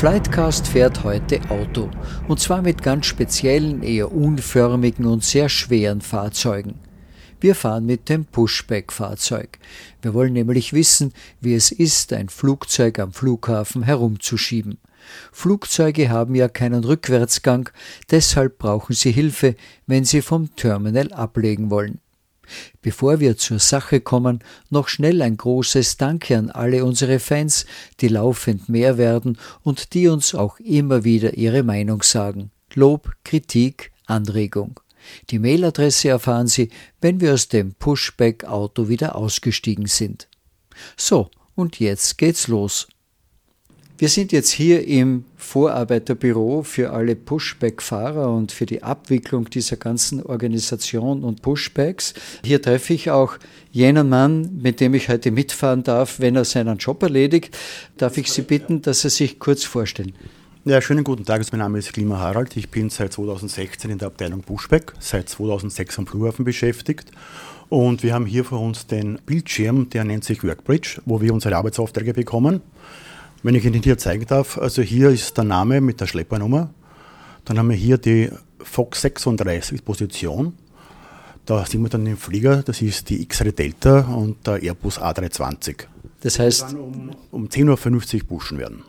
Flightcast fährt heute Auto. Und zwar mit ganz speziellen, eher unförmigen und sehr schweren Fahrzeugen. Wir fahren mit dem Pushback-Fahrzeug. Wir wollen nämlich wissen, wie es ist, ein Flugzeug am Flughafen herumzuschieben. Flugzeuge haben ja keinen Rückwärtsgang, deshalb brauchen sie Hilfe, wenn sie vom Terminal ablegen wollen. Bevor wir zur Sache kommen, noch schnell ein großes Danke an alle unsere Fans, die laufend mehr werden und die uns auch immer wieder ihre Meinung sagen. Lob, Kritik, Anregung. Die Mailadresse erfahren Sie, wenn wir aus dem Pushback-Auto wieder ausgestiegen sind. So, und jetzt geht's los. Wir sind jetzt hier im Vorarbeiterbüro für alle Pushback-Fahrer und für die Abwicklung dieser ganzen Organisation und Pushbacks. Hier treffe ich auch jenen Mann, mit dem ich heute mitfahren darf, wenn er seinen Job erledigt. Darf ich Sie bitten, dass Sie sich kurz vorstellen? Ja, schönen guten Tag. Mein Name ist Klima Harald. Ich bin seit 2016 in der Abteilung Pushback, seit 2006 am Flughafen beschäftigt. Und wir haben hier vor uns den Bildschirm, der nennt sich Workbridge, wo wir unsere Arbeitsaufträge bekommen. Wenn ich Ihnen hier zeigen darf, also hier ist der Name mit der Schleppernummer. Dann haben wir hier die Fox 36 Position. Da sehen wir dann den Flieger, das ist die X-Ray Delta und der Airbus A320. Das heißt, um, um 10.50 Uhr buschen werden.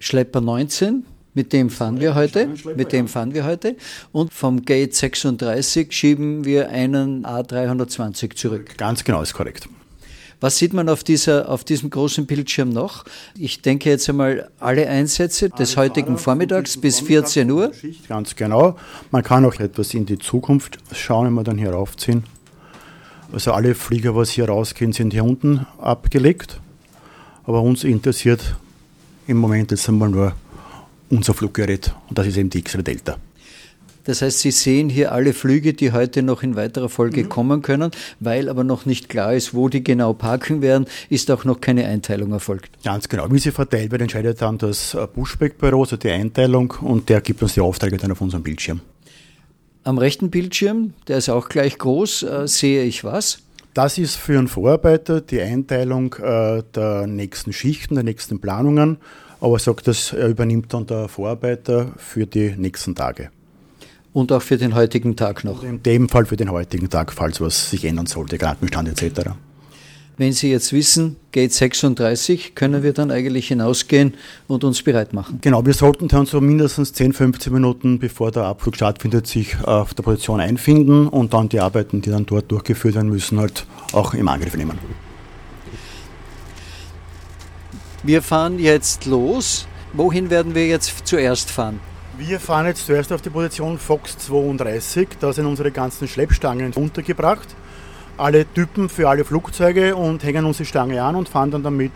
Schlepper 19, mit dem fahren wir heute, mit dem fahren wir heute. Und vom Gate 36 schieben wir einen A320 zurück. Ganz genau, ist korrekt. Was sieht man auf, dieser, auf diesem großen Bildschirm noch? Ich denke jetzt einmal alle Einsätze des heutigen Vormittags bis 14 Uhr. Ganz genau. Man kann auch etwas in die Zukunft schauen, wenn wir dann hier raufziehen. Also alle Flieger, was hier rausgehen, sind hier unten abgelegt. Aber uns interessiert im Moment jetzt einmal nur unser Fluggerät und das ist eben die X-Ray Delta. Das heißt, Sie sehen hier alle Flüge, die heute noch in weiterer Folge mhm. kommen können, weil aber noch nicht klar ist, wo die genau parken werden, ist auch noch keine Einteilung erfolgt. Ganz genau. Wie sie verteilt wird, entscheidet dann das Buschbeck-Büro, also die Einteilung, und der gibt uns die Aufträge dann auf unserem Bildschirm. Am rechten Bildschirm, der ist auch gleich groß, äh, sehe ich was? Das ist für einen Vorarbeiter die Einteilung äh, der nächsten Schichten, der nächsten Planungen. Aber sagt, das übernimmt dann der Vorarbeiter für die nächsten Tage. Und auch für den heutigen Tag noch. In dem Fall für den heutigen Tag, falls was sich ändern sollte, Krankenstand etc. Wenn Sie jetzt wissen, Gate 36, können wir dann eigentlich hinausgehen und uns bereit machen? Genau, wir sollten dann so mindestens 10, 15 Minuten bevor der Abflug stattfindet, sich auf der Position einfinden und dann die Arbeiten, die dann dort durchgeführt werden müssen, halt auch im Angriff nehmen. Wir fahren jetzt los. Wohin werden wir jetzt zuerst fahren? Wir fahren jetzt zuerst auf die Position Fox 32. Da sind unsere ganzen Schleppstangen untergebracht. Alle Typen für alle Flugzeuge und hängen uns die Stange an und fahren dann damit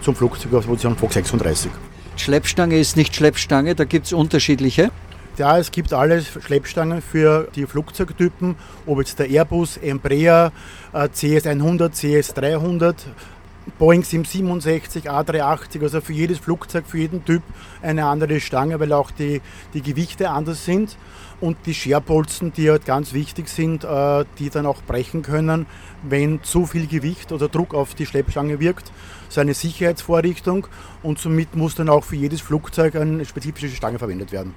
zum Flugzeug auf Position Fox 36. Schleppstange ist nicht Schleppstange, da gibt es unterschiedliche. Ja, es gibt alle Schleppstangen für die Flugzeugtypen, ob jetzt der Airbus, Embraer, äh, CS100, CS300, Boeing 767, A380, also für jedes Flugzeug, für jeden Typ eine andere Stange, weil auch die, die Gewichte anders sind. Und die Scherpolzen, die halt ganz wichtig sind, äh, die dann auch brechen können, wenn zu viel Gewicht oder Druck auf die Schleppstange wirkt. So eine Sicherheitsvorrichtung und somit muss dann auch für jedes Flugzeug eine spezifische Stange verwendet werden.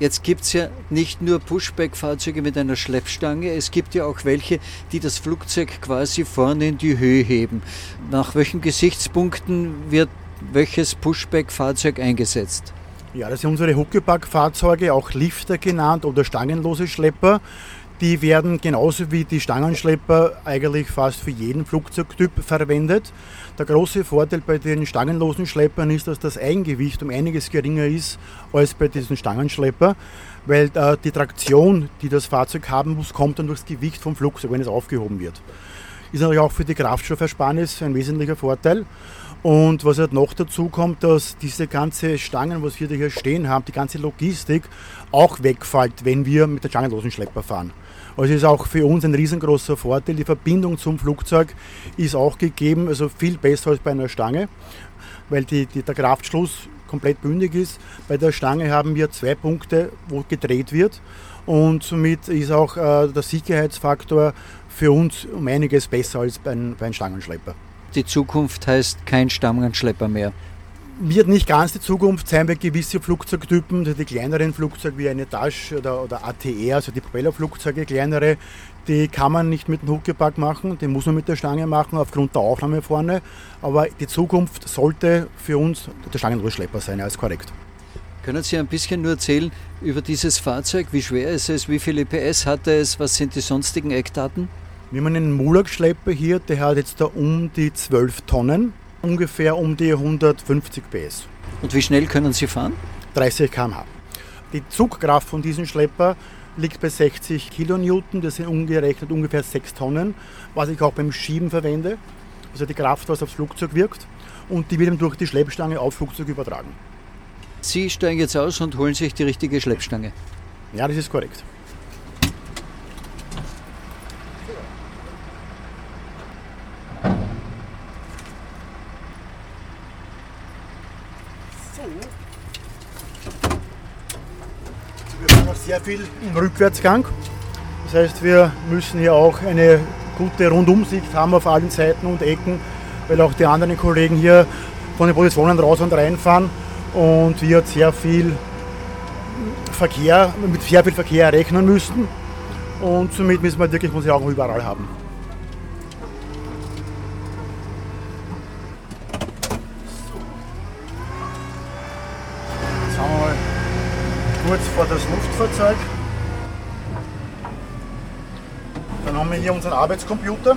Jetzt gibt es ja nicht nur Pushback-Fahrzeuge mit einer Schleppstange, es gibt ja auch welche, die das Flugzeug quasi vorne in die Höhe heben. Nach welchen Gesichtspunkten wird welches Pushback-Fahrzeug eingesetzt? Ja, das sind unsere Huckepack-Fahrzeuge, auch Lifter genannt oder stangenlose Schlepper. Die werden genauso wie die Stangenschlepper eigentlich fast für jeden Flugzeugtyp verwendet. Der große Vorteil bei den stangenlosen Schleppern ist, dass das Eigengewicht um einiges geringer ist als bei diesen Stangenschlepper, weil äh, die Traktion, die das Fahrzeug haben muss, kommt dann durchs Gewicht vom Flugzeug, wenn es aufgehoben wird. Ist natürlich auch für die Kraftstoffersparnis ein wesentlicher Vorteil. Und was halt noch dazu kommt, dass diese ganze Stangen, was wir hier stehen haben, die ganze Logistik auch wegfällt, wenn wir mit der stangenlosen Schlepper fahren. Also ist auch für uns ein riesengroßer Vorteil. Die Verbindung zum Flugzeug ist auch gegeben, also viel besser als bei einer Stange, weil die, die, der Kraftschluss komplett bündig ist. Bei der Stange haben wir zwei Punkte, wo gedreht wird und somit ist auch äh, der Sicherheitsfaktor für uns um einiges besser als bei, einem Stangenschlepper. Die Zukunft heißt kein Stangenschlepper mehr wird nicht ganz die Zukunft sein, weil gewisse Flugzeugtypen, die kleineren Flugzeuge wie eine Dash oder, oder ATR, also die Propellerflugzeuge, kleinere, die kann man nicht mit dem Huckepack machen, die muss man mit der Stange machen, aufgrund der Aufnahme vorne. Aber die Zukunft sollte für uns der Stangenrührschlepper sein, als korrekt. Können Sie ein bisschen nur erzählen über dieses Fahrzeug? Wie schwer ist es? Wie viele PS hat es? Was sind die sonstigen Eckdaten? Wir haben einen Mulak-Schlepper hier, der hat jetzt da um die 12 Tonnen ungefähr um die 150 PS. Und wie schnell können Sie fahren? 30 km/h. Die Zugkraft von diesem Schlepper liegt bei 60 Kilonewton, das sind umgerechnet ungefähr 6 Tonnen, was ich auch beim Schieben verwende. Also die Kraft, was aufs Flugzeug wirkt und die wird durch die Schleppstange aufs Flugzeug übertragen. Sie steigen jetzt aus und holen sich die richtige Schleppstange. Ja, das ist korrekt. Sehr viel im Rückwärtsgang. Das heißt, wir müssen hier auch eine gute Rundumsicht haben auf allen Seiten und Ecken, weil auch die anderen Kollegen hier von den Positionen raus und reinfahren und wir sehr viel Verkehr, mit sehr viel Verkehr rechnen müssen. Und somit müssen wir wirklich unsere Augen überall haben. Kurz vor das Luftfahrzeug. Dann haben wir hier unseren Arbeitscomputer.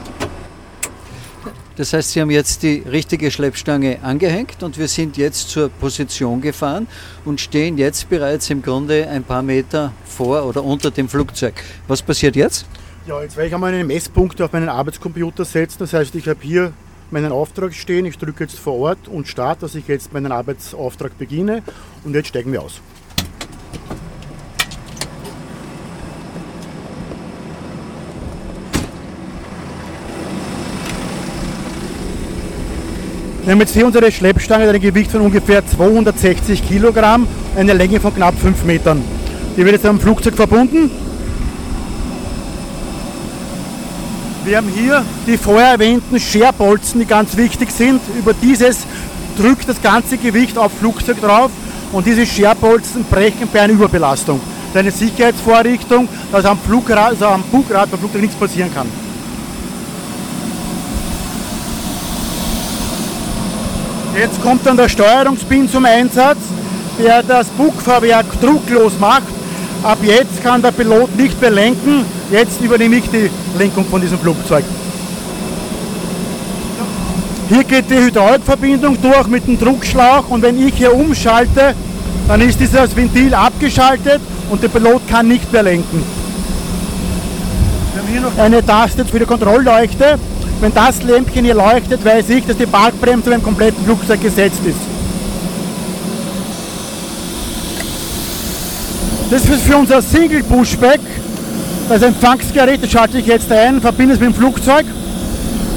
Das heißt, Sie haben jetzt die richtige Schleppstange angehängt und wir sind jetzt zur Position gefahren und stehen jetzt bereits im Grunde ein paar Meter vor oder unter dem Flugzeug. Was passiert jetzt? Ja, jetzt werde ich einmal einen Messpunkt auf meinen Arbeitscomputer setzen. Das heißt, ich habe hier meinen Auftrag stehen. Ich drücke jetzt vor Ort und starte, dass ich jetzt meinen Arbeitsauftrag beginne und jetzt steigen wir aus. Wir haben jetzt hier unsere Schleppstange, ein Gewicht von ungefähr 260 Kilogramm, eine Länge von knapp 5 Metern. Die wird jetzt am Flugzeug verbunden. Wir haben hier die vorher erwähnten Scherbolzen, die ganz wichtig sind. Über dieses drückt das ganze Gewicht auf Flugzeug drauf und diese Scherbolzen brechen bei einer Überbelastung. Das ist eine Sicherheitsvorrichtung, dass am, Flugrad, also am Bugrad beim Flugzeug nichts passieren kann. Jetzt kommt dann der Steuerungspin zum Einsatz, der das Bugfahrwerk drucklos macht. Ab jetzt kann der Pilot nicht mehr lenken. Jetzt übernehme ich die Lenkung von diesem Flugzeug. Hier geht die Hydraulikverbindung durch mit dem Druckschlauch und wenn ich hier umschalte, dann ist dieses Ventil abgeschaltet und der Pilot kann nicht mehr lenken. Eine Taste für die Kontrollleuchte. Wenn das Lämpchen hier leuchtet, weiß ich, dass die Parkbremse beim kompletten Flugzeug gesetzt ist. Das ist für unser Single Pushback. Das Empfangsgerät, das schalte ich jetzt ein, verbinde es mit dem Flugzeug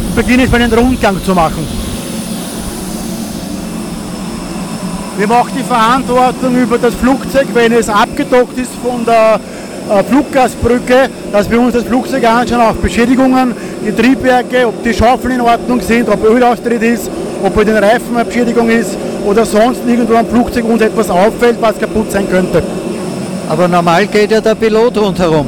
und beginne jetzt meinen Rundgang zu machen. Wir haben auch die Verantwortung über das Flugzeug, wenn es abgedockt ist von der äh, Fluggastbrücke, dass wir uns das Flugzeug anschauen, auch Beschädigungen, die Triebwerke, ob die Schaufeln in Ordnung sind, ob Ölaustritt ist, ob bei den Reifen eine Beschädigung ist oder sonst irgendwo am Flugzeug uns etwas auffällt, was kaputt sein könnte. Aber normal geht ja der Pilot rundherum.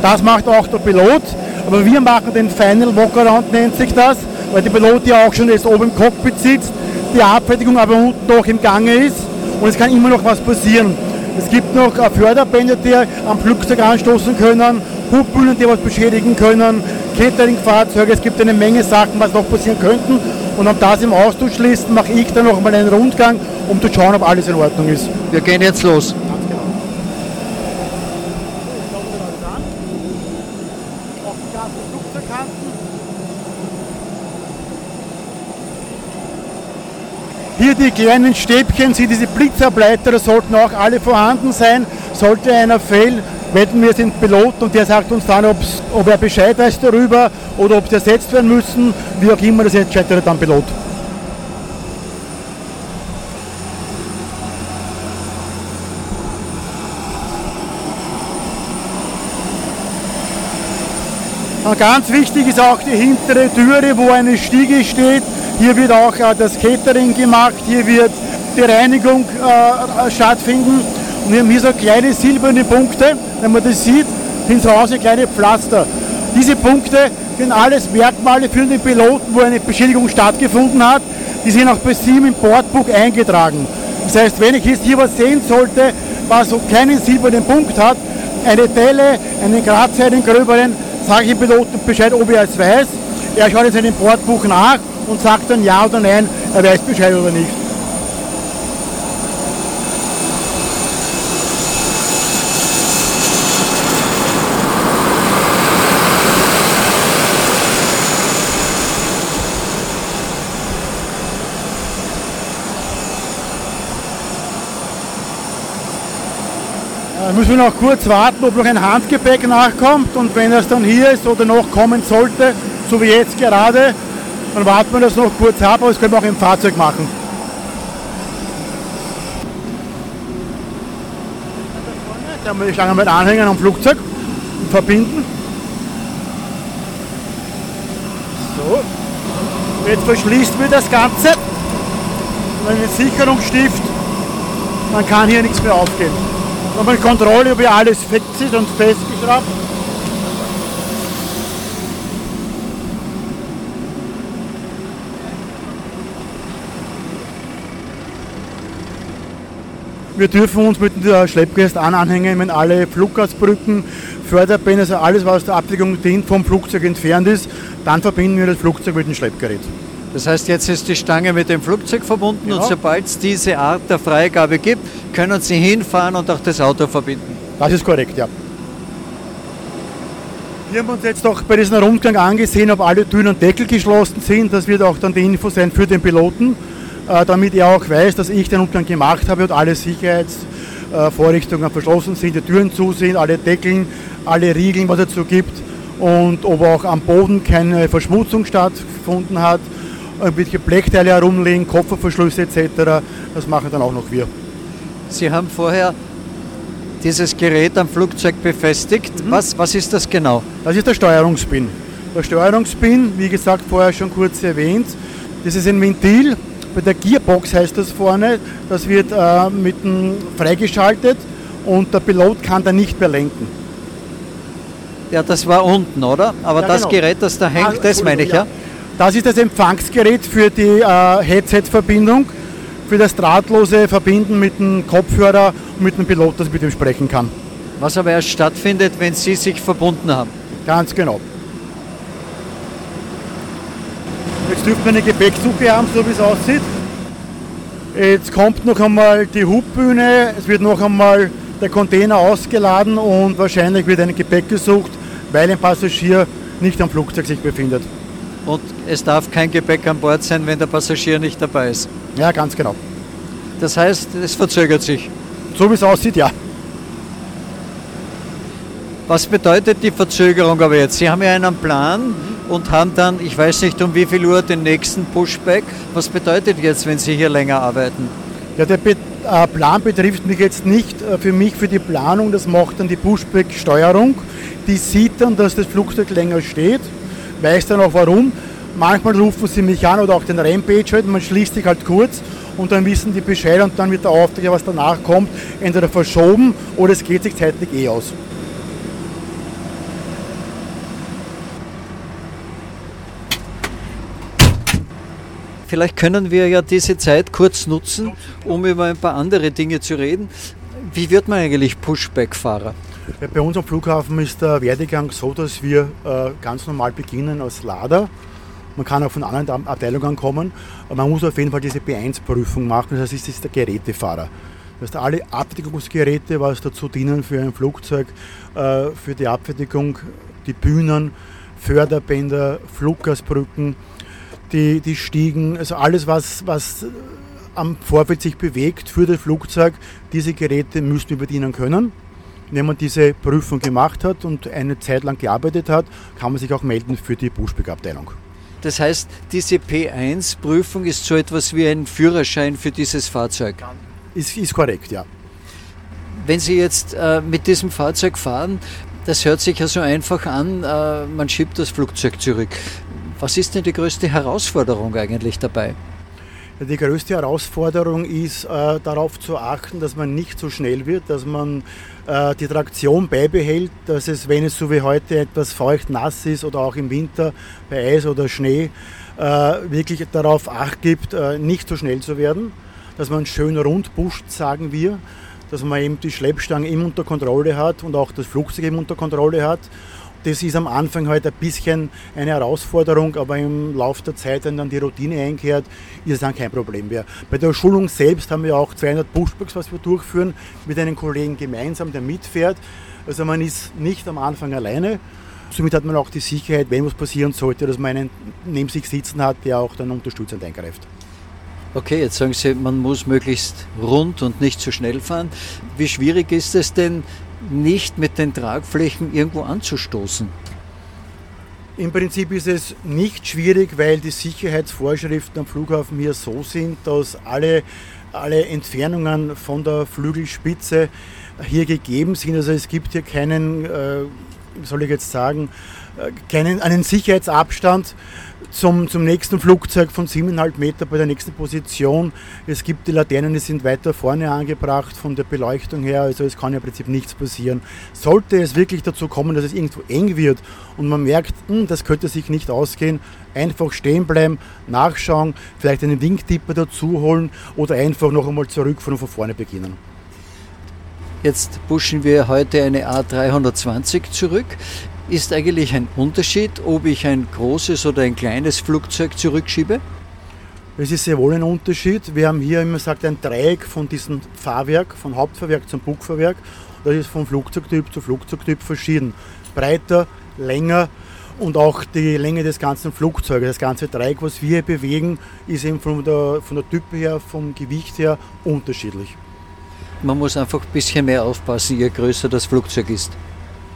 Das macht auch der Pilot, aber wir machen den Final Walkaround, nennt sich das, weil der Pilot ja auch schon jetzt oben im Cockpit sitzt, die Abfertigung aber unten noch im Gange ist und es kann immer noch was passieren. Es gibt noch Förderbänder, die am Flugzeug anstoßen können, Hubbühnen, die was beschädigen können, Cateringfahrzeuge. Es gibt eine Menge Sachen, was noch passieren könnten. Und um das im Auszuschließen, mache ich dann noch mal einen Rundgang, um zu schauen, ob alles in Ordnung ist. Wir gehen jetzt los. Hier die kleinen Stäbchen sind diese Blitzableiter, sollten auch alle vorhanden sein. Sollte einer fehlen, wenden wir den Pilot und der sagt uns dann, ob er Bescheid weiß darüber oder ob sie ersetzt werden müssen. Wie auch immer, das entscheidet dann Pilot. Ganz wichtig ist auch die hintere Türe, wo eine Stiege steht. Hier wird auch äh, das Catering gemacht, hier wird die Reinigung äh, stattfinden. Und wir haben hier so kleine silberne Punkte, wenn man das sieht, sind zu Hause kleine Pflaster. Diese Punkte sind alles Merkmale für den Piloten, wo eine Beschädigung stattgefunden hat. Die sind auch bei SIM im Bordbuch eingetragen. Das heißt, wenn ich jetzt hier was sehen sollte, was so keinen silbernen Punkt hat, eine Delle, einen Kratzer, einen gröberen, sage ich dem Piloten Bescheid, ob er es weiß. Er schaut in seinem Bordbuch nach und sagt dann ja oder nein, er weiß Bescheid oder nicht. Da müssen wir noch kurz warten, ob noch ein Handgepäck nachkommt und wenn es dann hier ist oder noch kommen sollte, so wie jetzt gerade, dann warten wir das noch kurz ab, aber das können wir auch im Fahrzeug machen. Da haben wir die Schlange mit Anhängern am Flugzeug und verbinden. So. Jetzt verschließt wir das Ganze. Einen Sicherungsstift. Dann kann hier nichts mehr aufgehen. Nochmal Kontrolle, ob hier alles fix ist und festgeschraubt. Wir dürfen uns mit der Schleppgäste anhängen, wenn alle Fluggastbrücken, Förderbänder, also alles, was der Abdeckung dient, vom Flugzeug entfernt ist, dann verbinden wir das Flugzeug mit dem Schleppgerät. Das heißt, jetzt ist die Stange mit dem Flugzeug verbunden ja. und sobald es diese Art der Freigabe gibt, können Sie hinfahren und auch das Auto verbinden. Das ist korrekt, ja. Wir haben uns jetzt auch bei diesem Rundgang angesehen, ob alle Türen und Deckel geschlossen sind. Das wird auch dann die Info sein für den Piloten, damit er auch weiß, dass ich den Rundgang gemacht habe und alle Sicherheitsvorrichtungen verschlossen sind, die Türen zu sind, alle Deckeln, alle Riegeln, was es dazu gibt und ob auch am Boden keine Verschmutzung stattgefunden hat irgendwelche Blechteile herumlegen, Kopfverschlüsse etc. Das machen dann auch noch wir. Sie haben vorher dieses Gerät am Flugzeug befestigt. Mhm. Was, was ist das genau? Das ist der Steuerungspin. Der Steuerungspin, wie gesagt, vorher schon kurz erwähnt, das ist ein Ventil. Bei der Gearbox heißt das vorne, das wird äh, mitten freigeschaltet und der Pilot kann da nicht mehr lenken. Ja, das war unten, oder? Aber ja, das genau. Gerät, das da hängt, ah, das meine ich, ja. Das ist das Empfangsgerät für die äh, Headset-Verbindung, für das drahtlose Verbinden mit dem Kopfhörer und mit dem Pilot, das mit ihm sprechen kann. Was aber erst stattfindet, wenn Sie sich verbunden haben. Ganz genau. Jetzt dürften wir eine Gepäcksuche haben, so wie es aussieht. Jetzt kommt noch einmal die Hubbühne, es wird noch einmal der Container ausgeladen und wahrscheinlich wird ein Gepäck gesucht, weil ein Passagier nicht am Flugzeug sich befindet und es darf kein Gepäck an Bord sein, wenn der Passagier nicht dabei ist. Ja, ganz genau. Das heißt, es verzögert sich. So wie es aussieht, ja. Was bedeutet die Verzögerung aber jetzt? Sie haben ja einen Plan und haben dann, ich weiß nicht um wie viel Uhr, den nächsten Pushback. Was bedeutet jetzt, wenn Sie hier länger arbeiten? Ja, der äh, Plan betrifft mich jetzt nicht äh, für mich, für die Planung. Das macht dann die Pushback-Steuerung. Die sieht dann, dass das Flugzeug länger steht weiß dann auch warum. Manchmal rufen sie mich an oder auch den Rampage halt, man schließt sich halt kurz und dann wissen die Bescheid und dann wird der Auftrag, was danach kommt, entweder verschoben oder es geht sich zeitlich eh aus. Vielleicht können wir ja diese Zeit kurz nutzen, um über ein paar andere Dinge zu reden. Wie wird man eigentlich Pushback-Fahrer? Bei uns am Flughafen ist der Werdegang so, dass wir äh, ganz normal beginnen als Lader. Man kann auch von anderen Abteilungen kommen, man muss auf jeden Fall diese B1-Prüfung machen, das heißt, es ist der Gerätefahrer. Das heißt, alle Abfertigungsgeräte, was dazu dienen für ein Flugzeug, äh, für die Abfertigung, die Bühnen, Förderbänder, Fluggastbrücken, die, die Stiegen, also alles, was, was am Vorfeld sich bewegt für das Flugzeug, diese Geräte müssen wir bedienen können. Wenn man diese Prüfung gemacht hat und eine Zeit lang gearbeitet hat, kann man sich auch melden für die Buschbeck-Abteilung. Das heißt, diese P1-Prüfung ist so etwas wie ein Führerschein für dieses Fahrzeug. Ist, ist korrekt, ja. Wenn Sie jetzt äh, mit diesem Fahrzeug fahren, das hört sich ja so einfach an, äh, man schiebt das Flugzeug zurück. Was ist denn die größte Herausforderung eigentlich dabei? Die größte Herausforderung ist äh, darauf zu achten, dass man nicht so schnell wird, dass man äh, die Traktion beibehält, dass es, wenn es so wie heute etwas feucht, nass ist oder auch im Winter bei Eis oder Schnee, äh, wirklich darauf acht gibt, äh, nicht so schnell zu werden, dass man schön rund pusht, sagen wir, dass man eben die Schleppstange immer unter Kontrolle hat und auch das Flugzeug eben unter Kontrolle hat das ist am Anfang halt ein bisschen eine Herausforderung, aber im Laufe der Zeit, wenn dann die Routine einkehrt, ist es dann kein Problem mehr. Bei der Schulung selbst haben wir auch 200 Pushbacks, was wir durchführen, mit einem Kollegen gemeinsam, der mitfährt. Also man ist nicht am Anfang alleine. Somit hat man auch die Sicherheit, wenn was passieren sollte, dass man einen neben sich sitzen hat, der auch dann unterstützend eingreift. Okay, jetzt sagen Sie, man muss möglichst rund und nicht zu schnell fahren. Wie schwierig ist es denn, nicht mit den Tragflächen irgendwo anzustoßen? Im Prinzip ist es nicht schwierig, weil die Sicherheitsvorschriften am Flughafen hier so sind, dass alle, alle Entfernungen von der Flügelspitze hier gegeben sind. Also es gibt hier keinen, äh, soll ich jetzt sagen, keinen, einen Sicherheitsabstand zum, zum nächsten Flugzeug von 7,5 Meter bei der nächsten Position. Es gibt die Laternen, die sind weiter vorne angebracht von der Beleuchtung her, also es kann ja im Prinzip nichts passieren. Sollte es wirklich dazu kommen, dass es irgendwo eng wird und man merkt, hm, das könnte sich nicht ausgehen, einfach stehen bleiben, nachschauen, vielleicht einen Wingtipper dazu holen oder einfach noch einmal zurück von vorne beginnen. Jetzt pushen wir heute eine A320 zurück. Ist eigentlich ein Unterschied, ob ich ein großes oder ein kleines Flugzeug zurückschiebe? Es ist sehr wohl ein Unterschied. Wir haben hier immer gesagt ein Dreieck von diesem Fahrwerk, von Hauptfahrwerk zum Bugfahrwerk. Das ist von Flugzeugtyp zu Flugzeugtyp verschieden. Breiter, länger und auch die Länge des ganzen Flugzeuges. Das ganze Dreieck, was wir hier bewegen, ist eben von der, von der Type her, vom Gewicht her unterschiedlich. Man muss einfach ein bisschen mehr aufpassen, je größer das Flugzeug ist.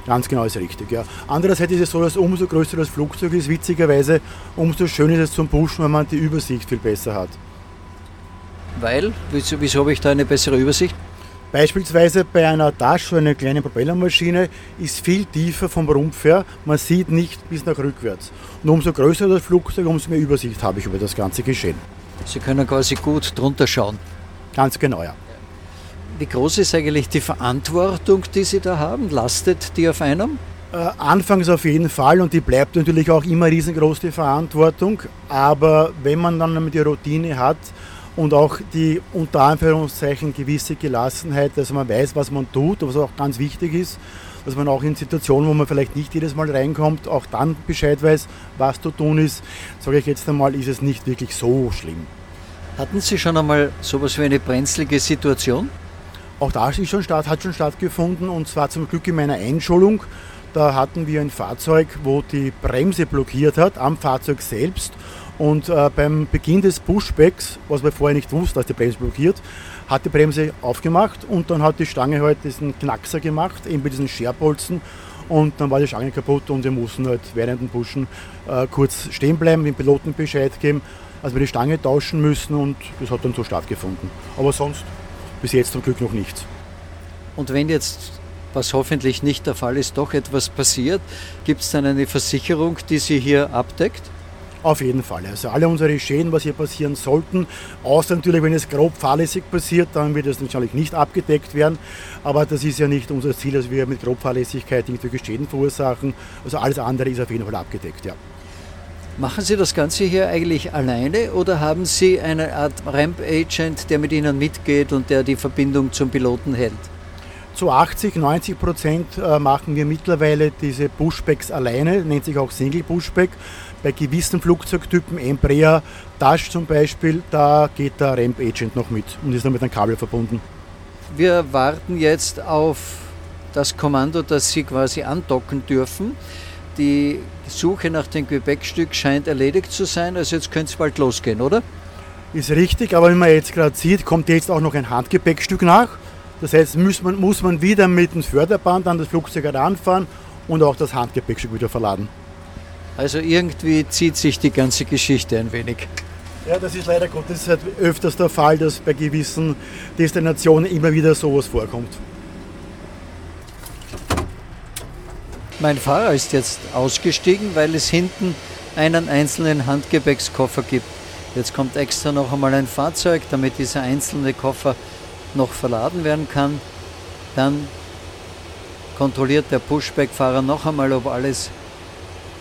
Ganz genau ist richtig, ja. Andererseits ist es so, dass umso größer das Flugzeug ist, witzigerweise, umso schöner ist es zum Pushen, wenn man die Übersicht viel besser hat. Weil? Wieso, wieso habe ich da eine bessere Übersicht? Beispielsweise bei einer Tasche, einer kleinen Propellermaschine, ist viel tiefer vom Rumpf her. Man sieht nicht bis nach rückwärts. Und umso größer das Flugzeug, umso mehr Übersicht habe ich über das ganze Geschehen. Sie können quasi gut drunter schauen. Ganz genau, ja. Wie groß ist eigentlich die Verantwortung, die Sie da haben? Lastet die auf einem? Äh, anfangs auf jeden Fall und die bleibt natürlich auch immer riesengroß, die Verantwortung. Aber wenn man dann die Routine hat und auch die unter Anführungszeichen gewisse Gelassenheit, dass man weiß, was man tut, was auch ganz wichtig ist, dass man auch in Situationen, wo man vielleicht nicht jedes Mal reinkommt, auch dann Bescheid weiß, was zu tun ist, sage ich jetzt einmal, ist es nicht wirklich so schlimm. Hatten Sie schon einmal sowas wie eine brenzlige Situation? Auch das ist schon statt, hat schon stattgefunden und zwar zum Glück in meiner Einschulung. Da hatten wir ein Fahrzeug, wo die Bremse blockiert hat, am Fahrzeug selbst. Und äh, beim Beginn des Pushbacks, was wir vorher nicht wussten, dass die Bremse blockiert, hat die Bremse aufgemacht und dann hat die Stange halt diesen Knackser gemacht, eben bei diesen Scherbolzen. Und dann war die Stange kaputt und wir mussten halt während dem Pushen äh, kurz stehen bleiben, dem Piloten Bescheid geben, also wir die Stange tauschen müssen und das hat dann so stattgefunden. Aber sonst bis jetzt zum Glück noch nichts. Und wenn jetzt, was hoffentlich nicht der Fall ist, doch etwas passiert, gibt es dann eine Versicherung, die Sie hier abdeckt? Auf jeden Fall. Also alle unsere Schäden, was hier passieren sollten, außer natürlich, wenn es grob fahrlässig passiert, dann wird das natürlich nicht abgedeckt werden. Aber das ist ja nicht unser Ziel, dass wir mit Grobfahrlässigkeit irgendwelche Schäden verursachen. Also alles andere ist auf jeden Fall abgedeckt, ja. Machen Sie das Ganze hier eigentlich alleine oder haben Sie eine Art Ramp-Agent, der mit Ihnen mitgeht und der die Verbindung zum Piloten hält? Zu 80, 90 Prozent äh, machen wir mittlerweile diese Pushbacks alleine, nennt sich auch Single Pushback. Bei gewissen Flugzeugtypen, Embraer, Dash zum Beispiel, da geht der Ramp Agent noch mit und ist dann mit einem Kabel verbunden. Wir warten jetzt auf das Kommando, dass Sie quasi andocken dürfen. Die Suche nach dem Gepäckstück scheint erledigt zu sein, also jetzt könnte es bald losgehen, oder? Ist richtig, aber wie man jetzt gerade sieht, kommt jetzt auch noch ein Handgepäckstück nach. Das heißt, muss man, muss man wieder mit dem Förderband an das Flugzeug heranfahren und auch das Handgepäckstück wieder verladen. Also irgendwie zieht sich die ganze Geschichte ein wenig. Ja, das ist leider Gottes halt öfters der Fall, dass bei gewissen Destinationen immer wieder sowas vorkommt. Mein Fahrer ist jetzt ausgestiegen, weil es hinten einen einzelnen Handgepäckskoffer gibt. Jetzt kommt extra noch einmal ein Fahrzeug, damit dieser einzelne Koffer noch verladen werden kann. Dann kontrolliert der Pushback-Fahrer noch einmal, ob alles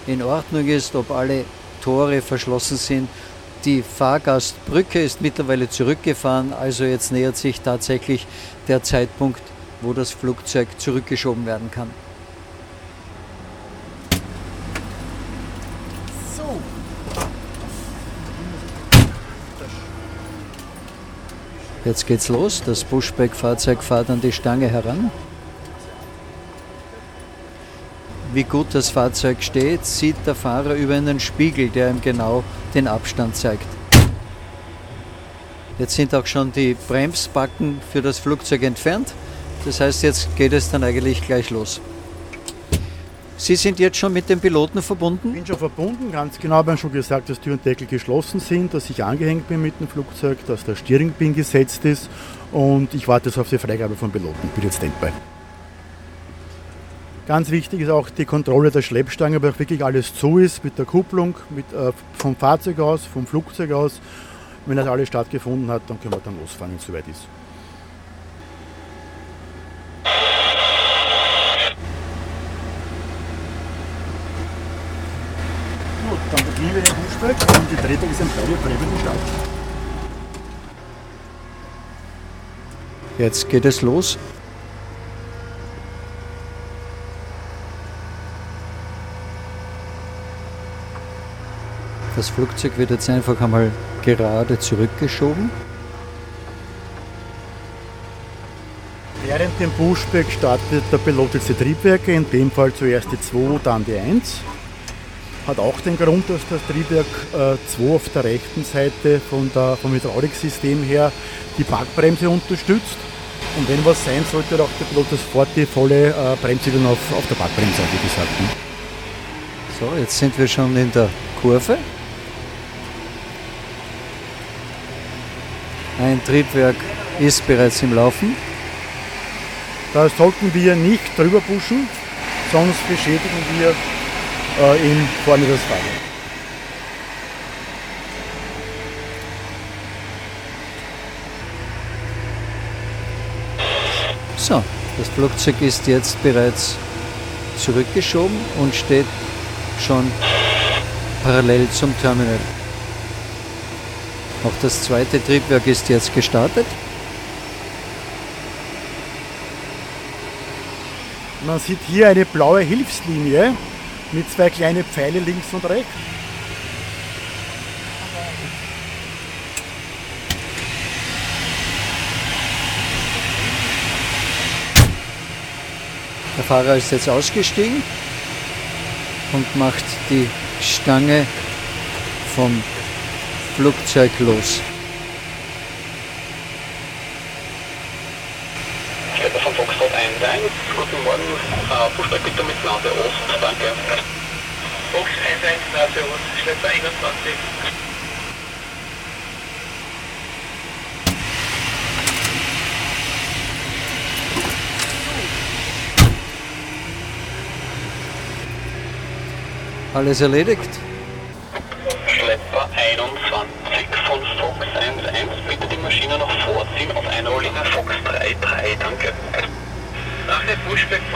in Ordnung ist, ob alle Tore verschlossen sind. Die Fahrgastbrücke ist mittlerweile zurückgefahren, also jetzt nähert sich tatsächlich der Zeitpunkt, wo das Flugzeug zurückgeschoben werden kann. Jetzt geht's los. Das Pushback-Fahrzeug fährt an die Stange heran. Wie gut das Fahrzeug steht, sieht der Fahrer über einen Spiegel, der ihm genau den Abstand zeigt. Jetzt sind auch schon die Bremsbacken für das Flugzeug entfernt. Das heißt, jetzt geht es dann eigentlich gleich los. Sie sind jetzt schon mit dem Piloten verbunden? Ich bin schon verbunden, ganz genau. Wir haben schon gesagt, dass Tür und Deckel geschlossen sind, dass ich angehängt bin mit dem Flugzeug, dass der Steering-Pin gesetzt ist und ich warte jetzt auf die Freigabe vom Piloten. Ich bin jetzt standby. Ganz wichtig ist auch die Kontrolle der Schleppstange, ob auch wirklich alles zu ist mit der Kupplung, mit, äh, vom Fahrzeug aus, vom Flugzeug aus. Wenn das alles stattgefunden hat, dann können wir dann losfahren, wenn es soweit ist. Dann beginnen wir den Buchspeck und die Drehung ist ein Freier freiwilligen Start. Jetzt geht es los. Das Flugzeug wird jetzt einfach einmal gerade zurückgeschoben. Während dem Buschberg startet der Pilot jetzt die Triebwerke, in dem Fall zuerst die 2, dann die 1 hat auch den Grund, dass das Triebwerk 2 äh, auf der rechten Seite von der, vom Hydrauliksystem her die Parkbremse unterstützt. Und wenn was sein sollte, auch der Pilot sofort die volle äh, Bremsübung auf, auf der Parkbremse, wie gesagt. Ne? So, jetzt sind wir schon in der Kurve. Ein Triebwerk ist bereits im Laufen. Da sollten wir nicht drüber pushen, sonst beschädigen wir äh, in vorne das Fahrrad. So, das Flugzeug ist jetzt bereits zurückgeschoben und steht schon parallel zum Terminal. Auch das zweite Triebwerk ist jetzt gestartet. Man sieht hier eine blaue Hilfslinie mit zwei kleinen Pfeile links und rechts. Der Fahrer ist jetzt ausgestiegen und macht die Stange vom Flugzeug los. Schlepper von Foxtrot 1 ein. Guten Morgen, äh, Fußball bitte mit Nase Ost, danke. Fox 1 Nase Ost, Schlepper 21. Alles erledigt? Schlepper 21 von Fox 11, bitte die Maschine noch vorziehen auf einer Linie Fox 33, danke. Nach dem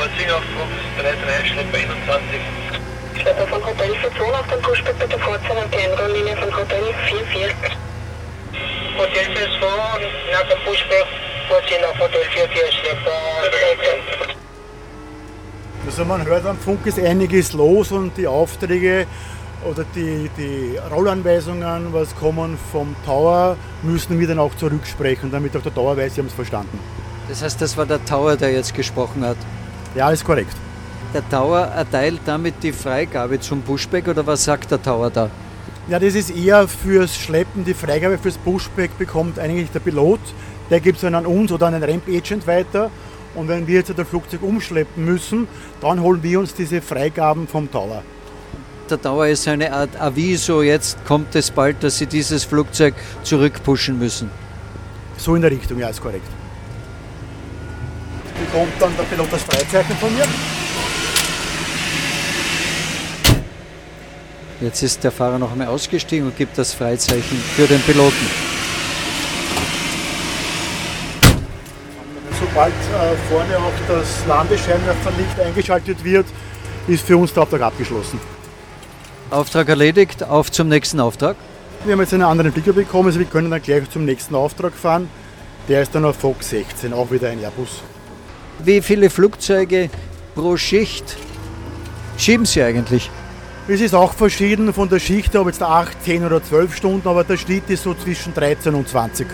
Auf Fox 33, Schlepper 21. Schlepper von Hotel 42 auf dem Pushback bitte vorziehen auf die Einrolllinie von Hotel 44. Hotel 42 nach dem Pushback vorziehen auf Hotel 44, Schlepper 13. Also man hört am Funk ist einiges los und die Aufträge oder die, die Rollanweisungen, was kommen vom Tower, müssen wir dann auch zurücksprechen, damit auch der Tower weiß, sie haben es verstanden. Das heißt, das war der Tower, der jetzt gesprochen hat. Ja, ist korrekt. Der Tower erteilt damit die Freigabe zum Pushback oder was sagt der Tower da? Ja, das ist eher fürs Schleppen, die Freigabe fürs Pushback bekommt eigentlich der Pilot. Der gibt es dann an uns oder an einen Ramp-Agent weiter. Und wenn wir jetzt das Flugzeug umschleppen müssen, dann holen wir uns diese Freigaben vom Tower. Der Tower ist eine Art Aviso, jetzt kommt es bald, dass Sie dieses Flugzeug zurückpushen müssen. So in der Richtung, ja, ist korrekt. Bekommt dann der Pilot das Freizeichen von mir. Jetzt ist der Fahrer noch einmal ausgestiegen und gibt das Freizeichen für den Piloten. Sobald äh, vorne auch das Landescheinwerferlicht eingeschaltet wird, ist für uns der Auftrag abgeschlossen. Auftrag erledigt, auf zum nächsten Auftrag. Wir haben jetzt einen anderen Blicker bekommen, also wir können dann gleich zum nächsten Auftrag fahren. Der ist dann auf Fox 16, auch wieder ein Airbus. Wie viele Flugzeuge pro Schicht schieben Sie eigentlich? Es ist auch verschieden von der Schicht, ob jetzt 8, 10 oder 12 Stunden, aber der Schnitt ist so zwischen 13 und 20.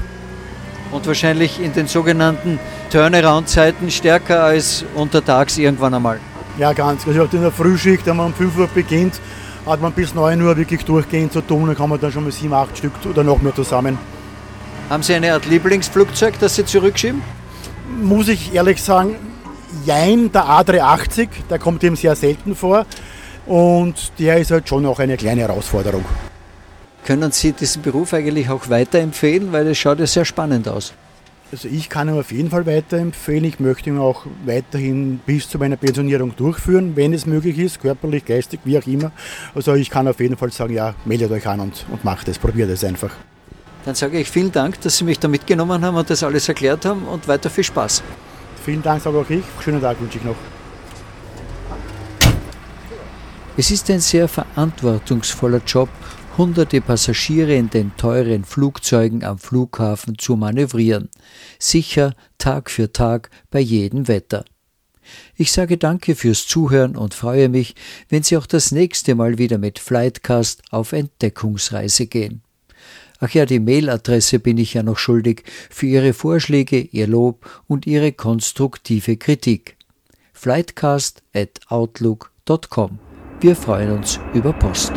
Und wahrscheinlich in den sogenannten Turnaround-Zeiten stärker als untertags irgendwann einmal. Ja, ganz. Also in der Frühschicht, wenn man um 5 Uhr beginnt, hat man bis 9 Uhr wirklich durchgehend zu tun, dann kann man dann schon mal 7, 8 Stück oder noch mehr zusammen. Haben Sie eine Art Lieblingsflugzeug, das Sie zurückschieben? Muss ich ehrlich sagen, jein, der A380, der kommt eben sehr selten vor. Und der ist halt schon auch eine kleine Herausforderung. Können Sie diesen Beruf eigentlich auch weiterempfehlen, weil es schaut ja sehr spannend aus? Also ich kann ihn auf jeden Fall weiterempfehlen. Ich möchte ihn auch weiterhin bis zu meiner Pensionierung durchführen, wenn es möglich ist, körperlich, geistig, wie auch immer. Also ich kann auf jeden Fall sagen, ja, meldet euch an und, und macht es, probiert es einfach. Dann sage ich vielen Dank, dass Sie mich da mitgenommen haben und das alles erklärt haben und weiter viel Spaß. Vielen Dank, sage auch ich. Schönen Tag wünsche ich noch. Es ist ein sehr verantwortungsvoller Job, hunderte Passagiere in den teuren Flugzeugen am Flughafen zu manövrieren, sicher Tag für Tag bei jedem Wetter. Ich sage danke fürs Zuhören und freue mich, wenn Sie auch das nächste Mal wieder mit Flightcast auf Entdeckungsreise gehen. Ach ja, die Mailadresse bin ich ja noch schuldig für Ihre Vorschläge, Ihr Lob und Ihre konstruktive Kritik. flightcast at outlook.com wir freuen uns über Post.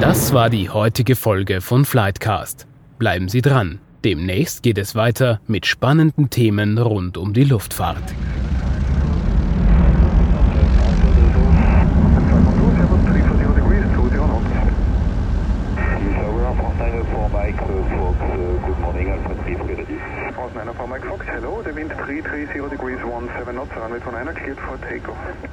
Das war die heutige Folge von Flightcast. Bleiben Sie dran. Demnächst geht es weiter mit spannenden Themen rund um die Luftfahrt. Fox, hello, the wind 330 degrees 17 knots, runway 29 cleared for takeoff.